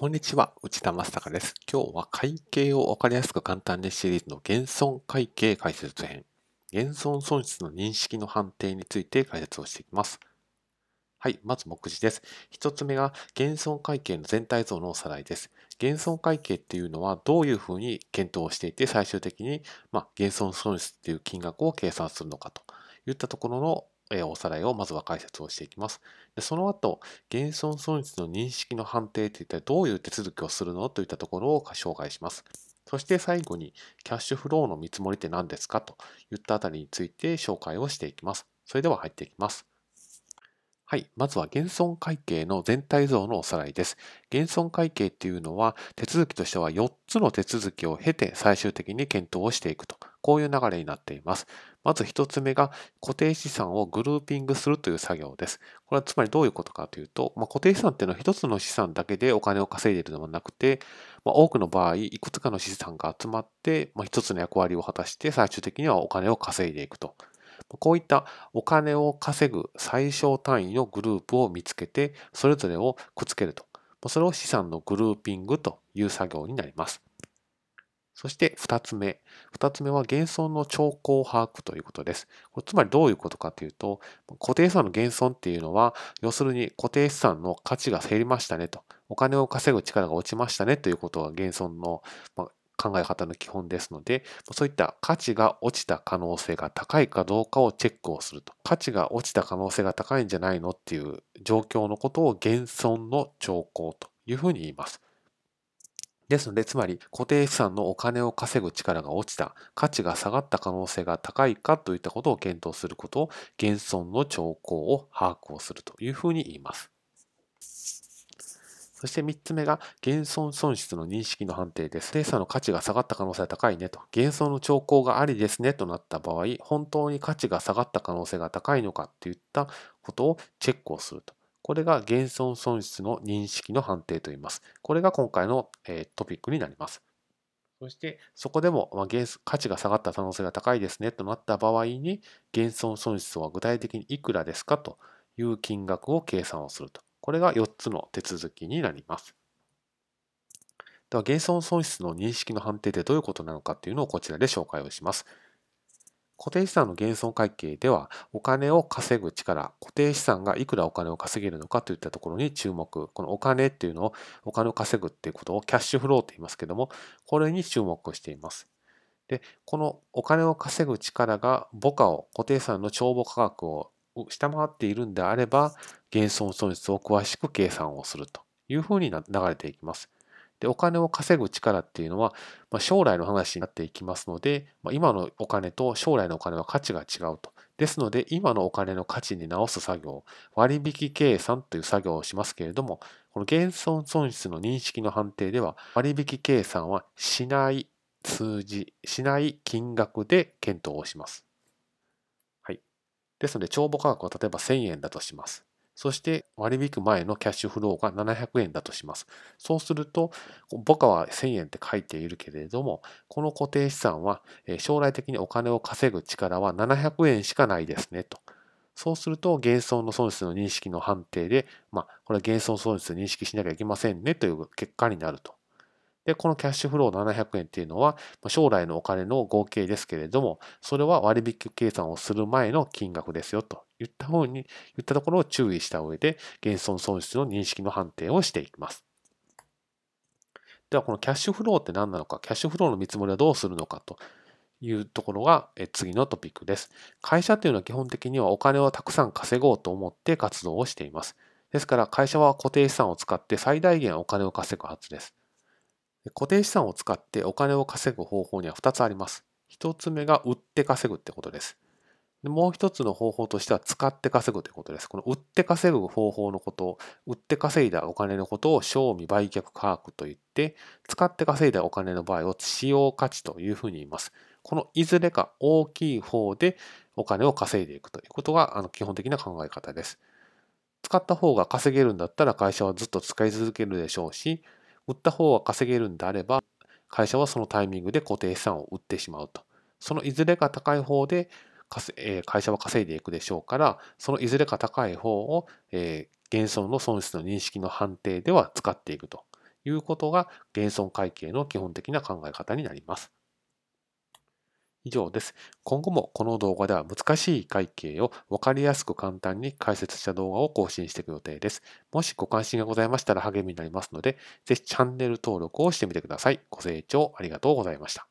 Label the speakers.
Speaker 1: こんにちは、内田正孝です。今日は会計をわかりやすく簡単にシリーズの減損会計解説編、減損損失の認識の判定について解説をしていきます。はい、まず目次です。一つ目が減損会計の全体像のおさらいです。減損会計っていうのはどういうふうに検討をしていて最終的に、まあ、減損損失っていう金額を計算するのかといったところのえおさらいをまずは解説をしていきます。でその後、減損損失の認識の判定って一体どういう手続きをするの？といったところを紹介します。そして最後に、キャッシュフローの見積もりって何ですか？といったあたりについて紹介をしていきます。それでは入っていきます。はい。まずは減損会計の全体像のおさらいです。減損会計っていうのは手続きとしては4つの手続きを経て最終的に検討をしていくと。こういう流れになっています。まず1つ目が固定資産をグルーピングするという作業です。これはつまりどういうことかというと、まあ、固定資産っていうのは1つの資産だけでお金を稼いでいるのではなくて、まあ、多くの場合、いくつかの資産が集まって、まあ、1つの役割を果たして最終的にはお金を稼いでいくと。こういったお金を稼ぐ最小単位のグループを見つけて、それぞれをくっつけると。それを資産のグルーピングという作業になります。そして2つ目。2つ目は減損の兆候把握ということです。これつまりどういうことかというと、固定資産の減損っていうのは、要するに固定資産の価値が減りましたねと。お金を稼ぐ力が落ちましたねということが減損の考え方の基本ですので、そういった価値が落ちた可能性が高いかどうかをチェックをすると。価値が落ちた可能性が高いんじゃないのっていう状況のことを減損の兆候というふうに言います。ですので、つまり固定資産のお金を稼ぐ力が落ちた、価値が下がった可能性が高いかといったことを検討することを減損の兆候を把握をするというふうに言います。そして3つ目が減損損失の認識の判定です。データの価値が下がった可能性が高いねと、減損の兆候がありですねとなった場合、本当に価値が下がった可能性が高いのかといったことをチェックをすると。これが減損損失の認識の判定といいます。これが今回のトピックになります。そして、そこでも、ま価値が下がった可能性が高いですねとなった場合に、減損損失は具体的にいくらですかという金額を計算をすると。これが4つの手続きになります。では、減損損失の認識の判定ってどういうことなのかっていうのをこちらで紹介をします。固定資産の減損会計では、お金を稼ぐ力、固定資産がいくらお金を稼げるのかといったところに注目。このお金っていうのを、お金を稼ぐっていうことをキャッシュフローと言いますけども、これに注目しています。で、このお金を稼ぐ力が母価を、固定資産の帳簿価格を下回っているんであれば、減損損失を詳しく計算をするというふうに流れていきます。で、お金を稼ぐ力っていうのは、まあ、将来の話になっていきますので、まあ、今のお金と将来のお金は価値が違うと。ですので、今のお金の価値に直す作業、割引計算という作業をしますけれども、この減損損失の認識の判定では、割引計算はしない数字、しない金額で検討をします。ですので、帳簿価格は例えば1000円だとします。そして割引前のキャッシュフローが700円だとします。そうすると、母価は1000円って書いているけれども、この固定資産は将来的にお金を稼ぐ力は700円しかないですねと。そうすると、減損の損失の認識の判定で、まあ、これは減損損失を認識しなきゃいけませんねという結果になると。で、このキャッシュフロー700円っていうのは、将来のお金の合計ですけれども、それは割引計算をする前の金額ですよといったふうに言ったところを注意した上で、減損損失の認識の判定をしていきます。では、このキャッシュフローって何なのか、キャッシュフローの見積もりはどうするのかというところが次のトピックです。会社というのは基本的にはお金をたくさん稼ごうと思って活動をしています。ですから会社は固定資産を使って最大限お金を稼ぐはずです。固定資産を使ってお金を稼ぐ方法には2つあります。1つ目が売って稼ぐってことです。でもう一つの方法としては使って稼ぐということです。この売って稼ぐ方法のことを、売って稼いだお金のことを賞味売却価格といって、使って稼いだお金の場合を使用価値というふうに言います。このいずれか大きい方でお金を稼いでいくということがあの基本的な考え方です。使った方が稼げるんだったら会社はずっと使い続けるでしょうし、売った方は稼げるんであれば、会社はそのタイミングで固定資産を売ってしまうと。そのいずれか高い方で会社は稼いでいくでしょうから、そのいずれか高い方を減損の損失の認識の判定では使っていくということが減損会計の基本的な考え方になります。以上です。今後もこの動画では難しい会計を分かりやすく簡単に解説した動画を更新していく予定です。もしご関心がございましたら励みになりますので、ぜひチャンネル登録をしてみてください。ご清聴ありがとうございました。